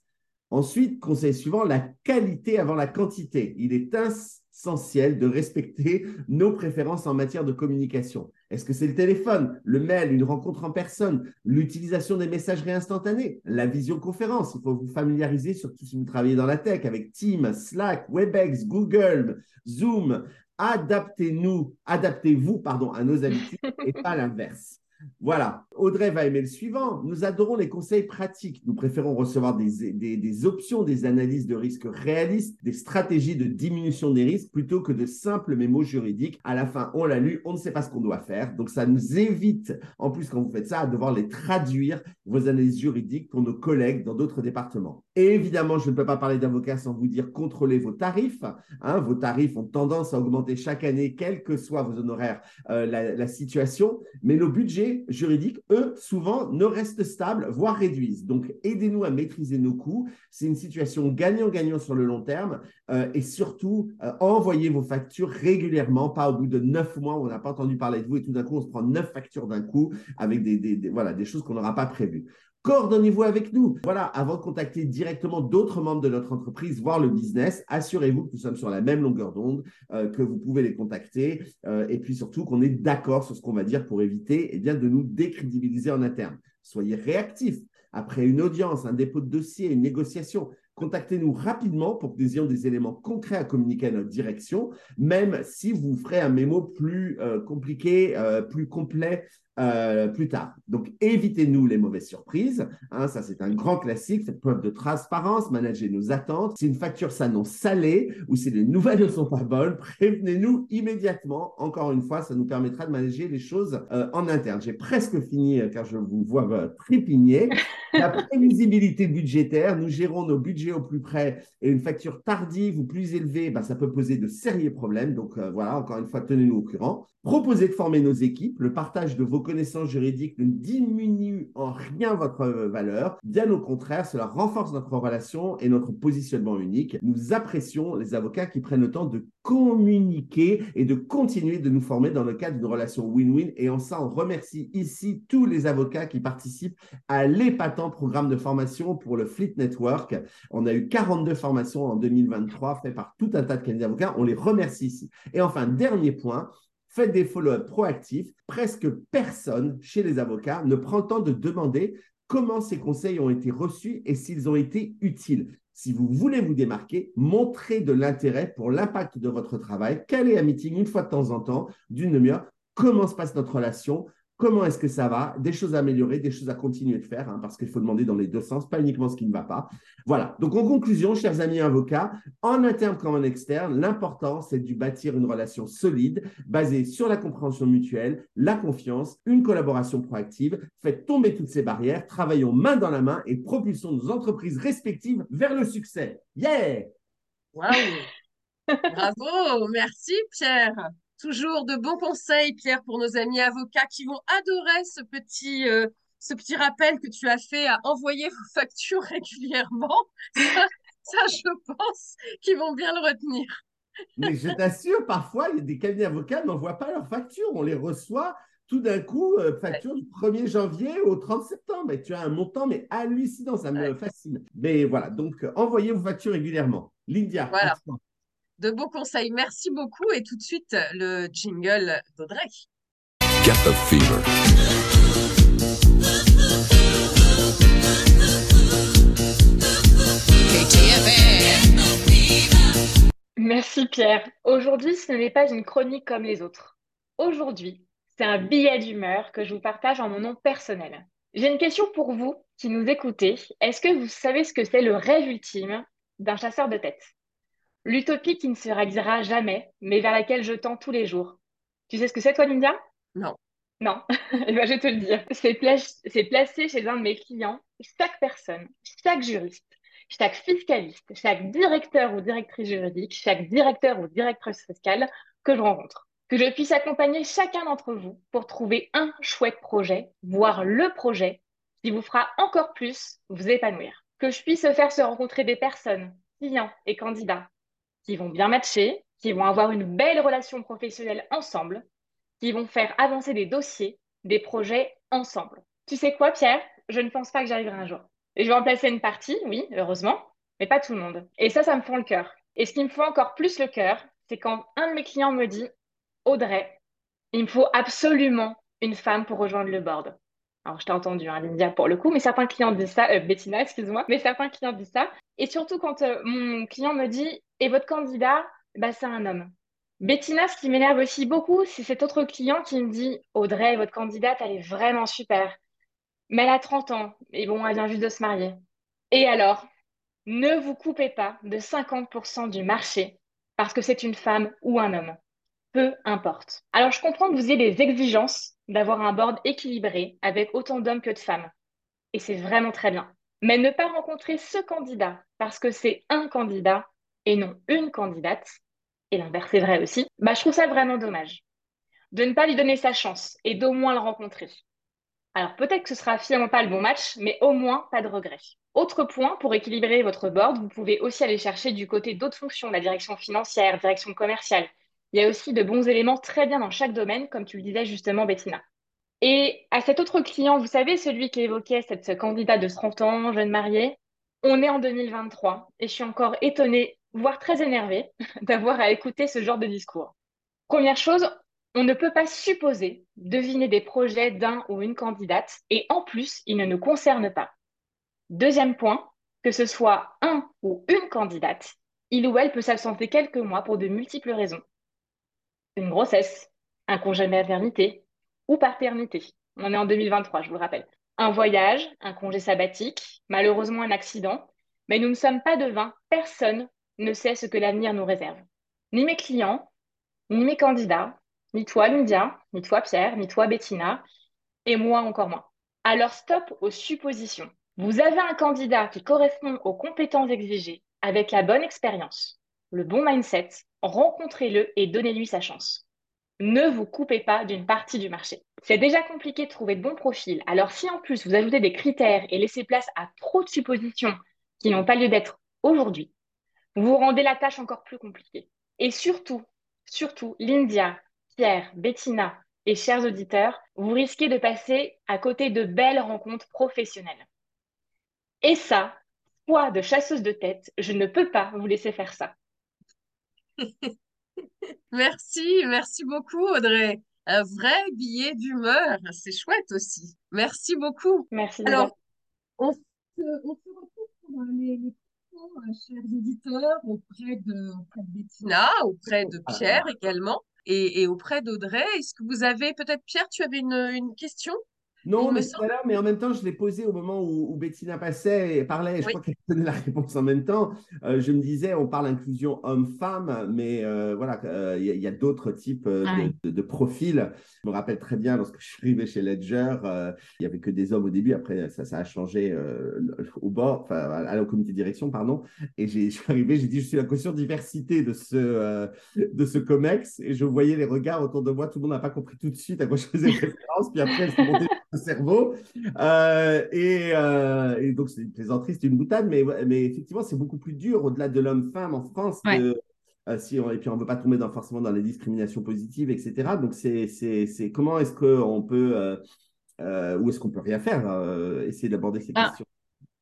B: Ensuite, conseil suivant, la qualité avant la quantité. Il est essentiel de respecter nos préférences en matière de communication. Est-ce que c'est le téléphone, le mail, une rencontre en personne, l'utilisation des messageries instantanées, la visioconférence? Il faut vous familiariser, surtout si vous travaillez dans la tech, avec Teams, Slack, WebEx, Google, Zoom. Adaptez-nous, adaptez-vous pardon, à nos habitudes et pas l'inverse. Voilà. Audrey va aimer le suivant. Nous adorons les conseils pratiques. Nous préférons recevoir des, options, des analyses de risques réalistes, des stratégies de diminution des risques plutôt que de simples mémos juridiques. À la fin, on l'a lu, on ne sait pas ce qu'on doit faire. Donc, ça nous évite, en plus, quand vous faites ça, à devoir les traduire, vos analyses juridiques, pour nos collègues dans d'autres départements. Évidemment, je ne peux pas parler d'avocat sans vous dire contrôlez vos tarifs. Hein. vos tarifs ont tendance à augmenter chaque année, quels que soient vos honoraires, euh, la, la situation. Mais nos budgets juridiques, eux, souvent ne restent stables, voire réduisent. Donc, aidez-nous à maîtriser nos coûts. C'est une situation gagnant-gagnant sur le long terme. Euh, et surtout, euh, envoyez vos factures régulièrement, pas au bout de neuf mois où on n'a pas entendu parler de vous et tout d'un coup, on se prend neuf factures d'un coup avec des, voilà, des choses qu'on n'aura pas prévues coordonnez-vous avec nous. Voilà, avant de contacter directement d'autres membres de notre entreprise, voir le business, assurez-vous que nous sommes sur la même longueur d'onde, euh, que vous pouvez les contacter euh, et puis surtout qu'on est d'accord sur ce qu'on va dire pour éviter eh bien, de nous décrédibiliser en interne. Soyez réactifs. Après une audience, un dépôt de dossier, une négociation, contactez-nous rapidement pour que nous ayons des éléments concrets à communiquer à notre direction, même si vous ferez un mémo plus euh, compliqué, plus complet euh, plus tard. Donc, évitez-nous les mauvaises surprises. Hein, ça, c'est un grand classique. Faites preuve de transparence, managez nos attentes. Si une facture s'annonce salée ou si les nouvelles ne sont pas bonnes, prévenez-nous immédiatement. Encore une fois, ça nous permettra de manager les choses euh, en interne. J'ai presque fini euh, car je vous vois trépigner. La prévisibilité budgétaire, nous gérons nos budgets au plus près et une facture tardive ou plus élevée, bah, ça peut poser de sérieux problèmes. Donc voilà, encore une fois, tenez-nous au courant. Proposez de former nos équipes. Le partage de vos connaissances juridiques ne diminue en rien votre valeur. Bien au contraire, cela renforce notre relation et notre positionnement unique. Nous apprécions les avocats qui prennent le temps de communiquer et de continuer de nous former dans le cadre d'une relation win-win. Et en ça, on remercie ici tous les avocats qui participent à programme de formation pour le Fleet Network. On a eu 42 formations en 2023 faites par tout un tas de cabinets d'avocats. On les remercie ici. Et enfin, dernier point, Faites des follow-up proactifs. Presque personne chez les avocats ne prend le temps de demander comment ces conseils ont été reçus et s'ils ont été utiles. Si vous voulez vous démarquer, montrez de l'intérêt pour l'impact de votre travail. Est un meeting une fois de temps en temps, d'une demi-heure Comment se passe notre relation? Comment est-ce que ça va, des choses à améliorer, des choses à continuer de faire, hein, parce qu'il faut demander dans les deux sens, pas uniquement ce qui ne va pas. Voilà. Donc, en conclusion, chers amis avocats, en interne comme en externe, l'important, c'est de bâtir une relation solide, basée sur la compréhension mutuelle, la confiance, une collaboration proactive. Faites tomber toutes ces barrières, travaillons main dans la main et propulsons nos entreprises respectives vers le succès. Yeah!
C: Waouh! Bravo! Merci, Pierre! Toujours de bons conseils, Pierre, pour nos amis avocats qui vont adorer ce petit, euh, ce petit rappel que tu as fait à envoyer vos factures régulièrement. Ça, je pense qu'ils vont bien le retenir.
B: Mais je t'assure, parfois, il y a des cabinets avocats n'envoient pas leurs factures. On les reçoit tout d'un coup, euh, facture du 1er janvier au 30 septembre. Et tu as un montant, mais hallucinant, ça me fascine. Mais voilà, donc euh, envoyez vos factures régulièrement. Lydia,
C: voilà de beaux conseils. Merci beaucoup et tout de suite le jingle d'Audrey. Fever.
D: Merci Pierre. Aujourd'hui, ce n'est pas une chronique comme les autres. Aujourd'hui, c'est un billet d'humeur que je vous partage en mon nom personnel. J'ai une question pour vous qui nous écoutez. Est-ce que vous savez ce que c'est le rêve ultime d'un chasseur de tête? L'utopie qui ne se réalisera jamais, mais vers laquelle je tends tous les jours. Tu sais ce que c'est, toi, Lydia
C: Non.
D: Non, eh ben, je vais te le dire. C'est placé chez un de mes clients, chaque personne, chaque juriste, chaque fiscaliste, chaque directeur ou directrice juridique, chaque directeur ou directrice fiscale que je rencontre. Que je puisse accompagner chacun d'entre vous pour trouver un chouette projet, voire le projet qui vous fera encore plus vous épanouir. Que je puisse faire se rencontrer des personnes, clients et candidats qui vont bien matcher, qui vont avoir une belle relation professionnelle ensemble, qui vont faire avancer des dossiers, des projets ensemble. Tu sais quoi, Pierre? Je ne pense pas que j'arriverai un jour. Et je vais en placer une partie, oui, heureusement, mais pas tout le monde. Et ça, ça me fend le cœur. Et ce qui me fend encore plus le cœur, c'est quand un de mes clients me dit Audrey, il me faut absolument une femme pour rejoindre le board. Alors, je t'ai entendu, hein, Lydia, pour le coup, mais certains clients disent ça, euh, Bettina, excuse-moi, mais certains clients disent ça. Et surtout quand euh, mon client me dit, et votre candidat, bah, c'est un homme. Bettina, ce qui m'énerve aussi beaucoup, c'est cet autre client qui me dit, Audrey, votre candidate, elle est vraiment super. Mais elle a 30 ans, et bon, elle vient juste de se marier. Et alors, ne vous coupez pas de 50% du marché parce que c'est une femme ou un homme. Peu importe. Alors, je comprends que vous ayez des exigences d'avoir un board équilibré avec autant d'hommes que de femmes. Et c'est vraiment très bien. Mais ne pas rencontrer ce candidat parce que c'est un candidat et non une candidate, et l'inverse est vrai aussi, bah, je trouve ça vraiment dommage. De ne pas lui donner sa chance et d'au moins le rencontrer. Alors peut-être que ce sera finalement pas le bon match, mais au moins pas de regret. Autre point, pour équilibrer votre board, vous pouvez aussi aller chercher du côté d'autres fonctions, la direction financière, direction commerciale, il y a aussi de bons éléments très bien dans chaque domaine, comme tu le disais justement, Bettina. Et à cet autre client, vous savez, celui qui évoquait cette candidat de 30 ans, jeune mariée, on est en 2023 et je suis encore étonnée, voire très énervée, d'avoir à écouter ce genre de discours. Première chose, on ne peut pas supposer deviner des projets d'un ou une candidate et en plus, ils ne nous concernent pas. Deuxième point, que ce soit un ou une candidate, il ou elle peut s'absenter quelques mois pour de multiples raisons une grossesse, un congé maternité ou paternité. On est en 2023, je vous le rappelle. Un voyage, un congé sabbatique, malheureusement un accident, mais nous ne sommes pas devins. Personne ne sait ce que l'avenir nous réserve. Ni mes clients, ni mes candidats, ni toi, Lydia, ni toi, Pierre, ni toi, Bettina, et moi encore moins. Alors stop aux suppositions. Vous avez un candidat qui correspond aux compétences exigées, avec la bonne expérience, le bon mindset, rencontrez-le et donnez-lui sa chance. Ne vous coupez pas d'une partie du marché. C'est déjà compliqué de trouver de bons profils. Alors si en plus vous ajoutez des critères et laissez place à trop de suppositions qui n'ont pas lieu d'être aujourd'hui, vous rendez la tâche encore plus compliquée. Et surtout, surtout, Lydia, Pierre, Bettina et chers auditeurs, vous risquez de passer à côté de belles rencontres professionnelles. Et ça, foi de chasseuse de tête, je ne peux pas vous laisser faire ça.
C: merci, merci beaucoup Audrey. Un vrai billet d'humeur, c'est chouette aussi. Merci beaucoup.
D: Merci.
C: Alors, on se, retrouve pour les, les chers éditeurs, auprès de, auprès de Bettina, auprès de Pierre également. et, auprès d'Audrey. Est-ce que vous avez, peut-être Pierre, tu avais une question?
B: Non, mais mais en même temps, je l'ai posé au moment où, Bettina passait et parlait, je crois qu'elle donnait la réponse en même temps. Euh, je me disais, on parle inclusion homme-femme, mais euh, voilà, euh, il y a, d'autres types de, profils. Je me rappelle très bien, lorsque je suis arrivé chez Ledger, il n'y avait que des hommes au début, après ça, ça a changé au bord, enfin, à la comité de direction, pardon. Et je suis arrivé, j'ai dit, je suis la caution diversité de ce, de ce COMEX, et je voyais les regards autour de moi, tout le monde n'a pas compris tout de suite à quoi je faisais référence, puis après, elle s'est cerveau. Euh, euh, et, donc, c'est une plaisanterie, c'est une boutade, mais, mais effectivement, c'est beaucoup plus dur au-delà de l'homme-femme en France. Euh, si et puis, on ne veut pas tomber dans, forcément dans les discriminations positives, etc. Donc, c'est comment est-ce qu'on peut, ou est-ce qu'on peut rien faire, essayer d'aborder ces ah. questions?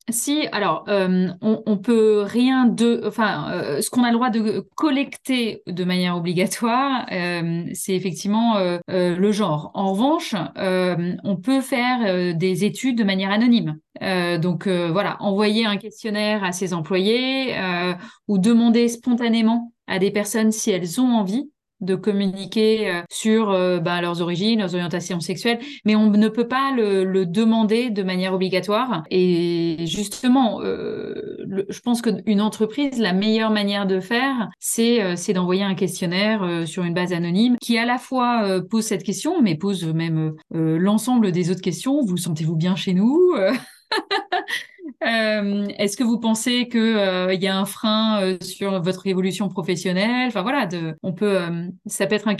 E: Si, alors, euh, on, peut rien de, enfin, euh, ce qu'on a le droit de collecter de manière obligatoire, euh, c'est effectivement le genre. En revanche, on peut faire des études de manière anonyme. donc voilà, envoyer un questionnaire à ses employés ou demander spontanément à des personnes si elles ont envie de communiquer euh, sur euh, ben, leurs origines, leurs orientations sexuelles, mais on ne peut pas le, demander de manière obligatoire. Et justement, euh, je pense qu'une entreprise, la meilleure manière de faire, c'est d'envoyer un questionnaire sur une base anonyme qui à la fois pose cette question, mais pose même l'ensemble des autres questions. Vous sentez-vous bien chez nous? Euh, est-ce que vous pensez qu'il euh, y a un frein euh, sur votre évolution professionnelle? Enfin voilà, de, on peut, ça peut être un,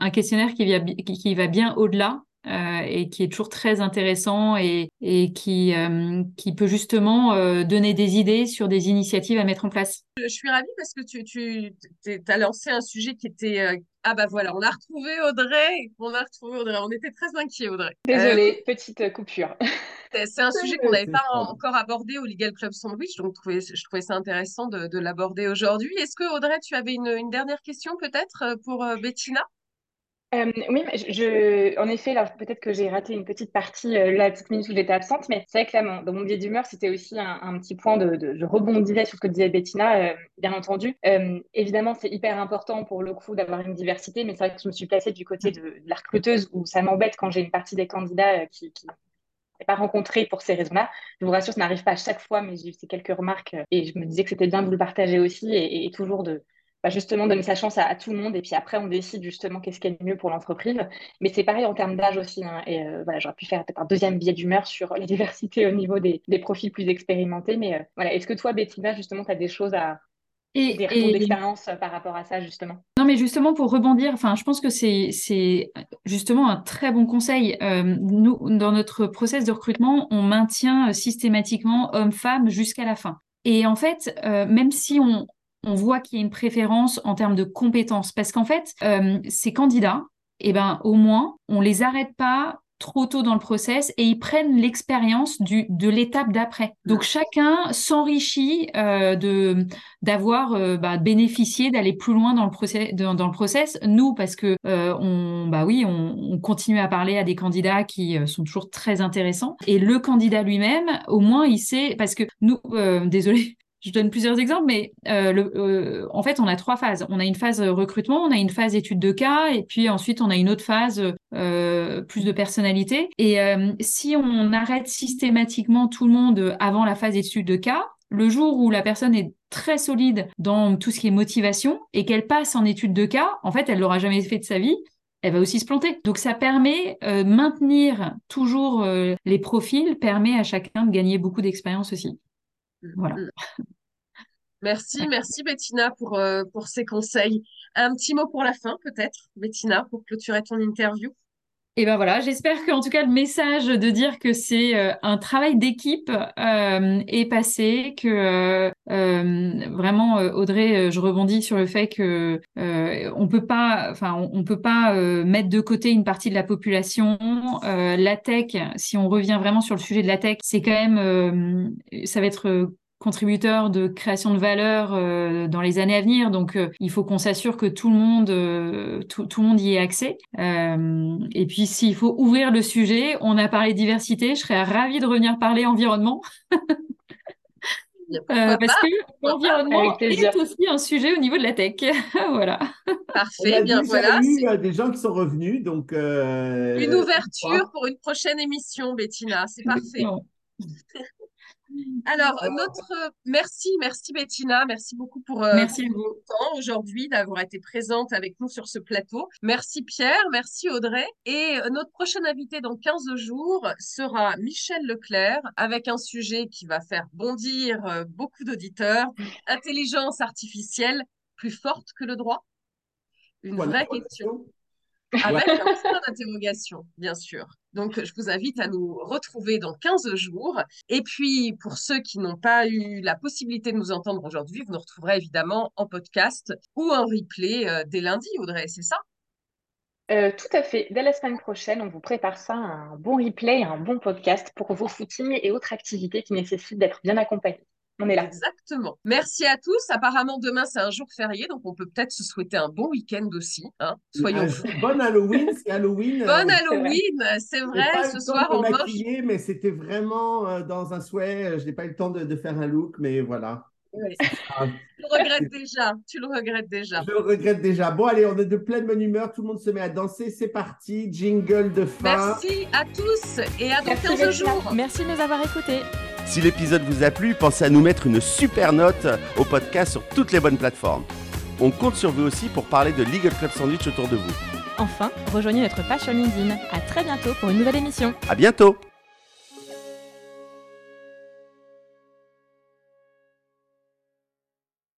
E: un, questionnaire qui, qui, va bien au-delà et qui est toujours très intéressant et, et qui, qui peut justement donner des idées sur des initiatives à mettre en place.
C: Je suis ravie parce que tu, tu as lancé un sujet qui était ah bah voilà, on a retrouvé Audrey. On a retrouvé Audrey. On était très inquiets, Audrey.
D: Désolée, petite coupure.
C: C'est un sujet qu'on n'avait pas encore abordé au Legal Club Sandwich, donc je trouvais ça intéressant de, l'aborder aujourd'hui. Est-ce que Audrey, tu avais une, dernière question peut-être euh, pour euh, Bettina?
D: Euh, oui, je, en effet, là, peut-être que j'ai raté une petite partie, la petite minute où j'étais absente, mais c'est vrai que là, dans mon biais d'humeur, c'était aussi un, petit point de, Je rebondissais sur ce que disait Bettina, bien entendu. évidemment, c'est hyper important pour le coup d'avoir une diversité, mais c'est vrai que je me suis placée du côté de, la recruteuse où ça m'embête quand j'ai une partie des candidats qui, qui pas rencontré pour ces raisons-là. Je vous rassure, ça n'arrive pas à chaque fois, mais j'ai eu ces quelques remarques euh, et je me disais que c'était bien de vous le partager aussi et, toujours de bah, justement donner sa chance à, tout le monde et puis après on décide justement qu'est-ce qui est le mieux pour l'entreprise. Mais c'est pareil en termes d'âge aussi. Hein, et euh, voilà, j'aurais pu faire peut-être un deuxième biais d'humeur sur la diversité au niveau des, profils plus expérimentés. Mais euh, voilà, est-ce que toi, Bettina, justement, tu as des choses à, et, des retours d'expérience par rapport à ça, justement
E: Non, mais justement, pour rebondir, enfin, je pense que c'est, c'est justement un très bon conseil. Euh, nous, dans notre process de recrutement, on maintient systématiquement homme-femme jusqu'à la fin. Et en fait, euh, même si on, on voit qu'il y a une préférence en termes de compétences, parce qu'en fait, euh, ces candidats, eh ben, au moins, on les arrête pas trop tôt dans le process et ils prennent l'expérience du de l'étape d'après. Donc chacun s'enrichit euh, de d'avoir euh, bah, bénéficié d'aller plus loin dans le process dans, le process. Nous parce que euh, on bah oui on, on, continue à parler à des candidats qui euh, sont toujours très intéressants et le candidat lui-même au moins il sait parce que nous euh, désolé je donne plusieurs exemples, mais euh, euh, en fait, on a trois phases. On a une phase recrutement, on a une phase étude de cas, et puis ensuite, on a une autre phase euh, plus de personnalité. Et si on arrête systématiquement tout le monde avant la phase étude de cas, le jour où la personne est très solide dans tout ce qui est motivation et qu'elle passe en étude de cas, en fait, elle l'aura jamais fait de sa vie. Elle va aussi se planter. Donc ça permet euh, maintenir toujours les profils, permet à chacun de gagner beaucoup d'expérience aussi. Voilà. Mm.
C: Merci, merci Bettina pour, euh, pour ces conseils. Un petit mot pour la fin, peut-être, Bettina, pour clôturer ton interview?
E: Et ben voilà, j'espère qu'en tout cas le message de dire que c'est euh, un travail d'équipe euh, est passé, que vraiment Audrey, je rebondis sur le fait que on peut pas, enfin on, peut pas mettre de côté une partie de la population. la tech, si on revient vraiment sur le sujet de la tech, c'est quand même, ça va être contributeur de création de valeur euh, dans les années à venir. Donc, euh, il faut qu'on s'assure que tout le monde, euh, tout, tout, le monde y ait accès. et puis, s'il faut ouvrir le sujet, on a parlé diversité. Je serais ravie de revenir parler environnement. parce que l'environnement est aussi un sujet au niveau de la tech. voilà.
C: Parfait. Bien voilà.
B: Il y a des gens qui sont revenus, donc.
C: Une ouverture pour une prochaine émission, Bettina. C'est parfait. Alors, notre merci, merci Bettina, merci beaucoup pour euh,
E: merci
C: temps aujourd'hui d'avoir été présente avec nous sur ce plateau. Merci Pierre, merci Audrey. Et euh, notre prochain invité dans 15 jours sera Michel Leclerc avec un sujet qui va faire bondir euh, beaucoup d'auditeurs, intelligence artificielle plus forte que le droit. Une vraie question. Avec un point d'interrogation, bien sûr. Donc, je vous invite à nous retrouver dans 15 jours. Et puis, pour ceux qui n'ont pas eu la possibilité de nous entendre aujourd'hui, vous nous retrouverez évidemment en podcast ou en replay euh, dès lundi, Audrey, c'est ça?
D: Euh, tout à fait. Dès la semaine prochaine, on vous prépare ça, un bon replay, un bon podcast pour vos footings et autres activités qui nécessitent d'être bien accompagnés. On est là.
C: Exactement. Merci à tous. Apparemment, demain, c'est un jour férié, donc on peut peut-être se souhaiter un bon week-end aussi. Hein Soyons
B: Bon Halloween, c'est Halloween.
C: Euh, bon Halloween, c'est vrai. Ce soir, on moche.
B: Mais c'était vraiment euh, dans un souhait. Je n'ai pas eu le temps de, faire un look, mais voilà.
C: Tu le regrettes déjà. Tu le regrettes déjà.
B: Je le regrette déjà. Bon, allez, on est de pleine bonne humeur. Tout le monde se met à danser. C'est parti. Jingle de fin.
C: Merci à tous et à dans 15 jours.
A: Merci de nous avoir écoutés.
B: Si l'épisode vous a plu, pensez à nous mettre une super note au podcast sur toutes les bonnes plateformes. On compte sur vous aussi pour parler de Legal Club Sandwich autour de vous.
A: Enfin, rejoignez notre page sur LinkedIn. À très bientôt pour une nouvelle émission.
B: À bientôt.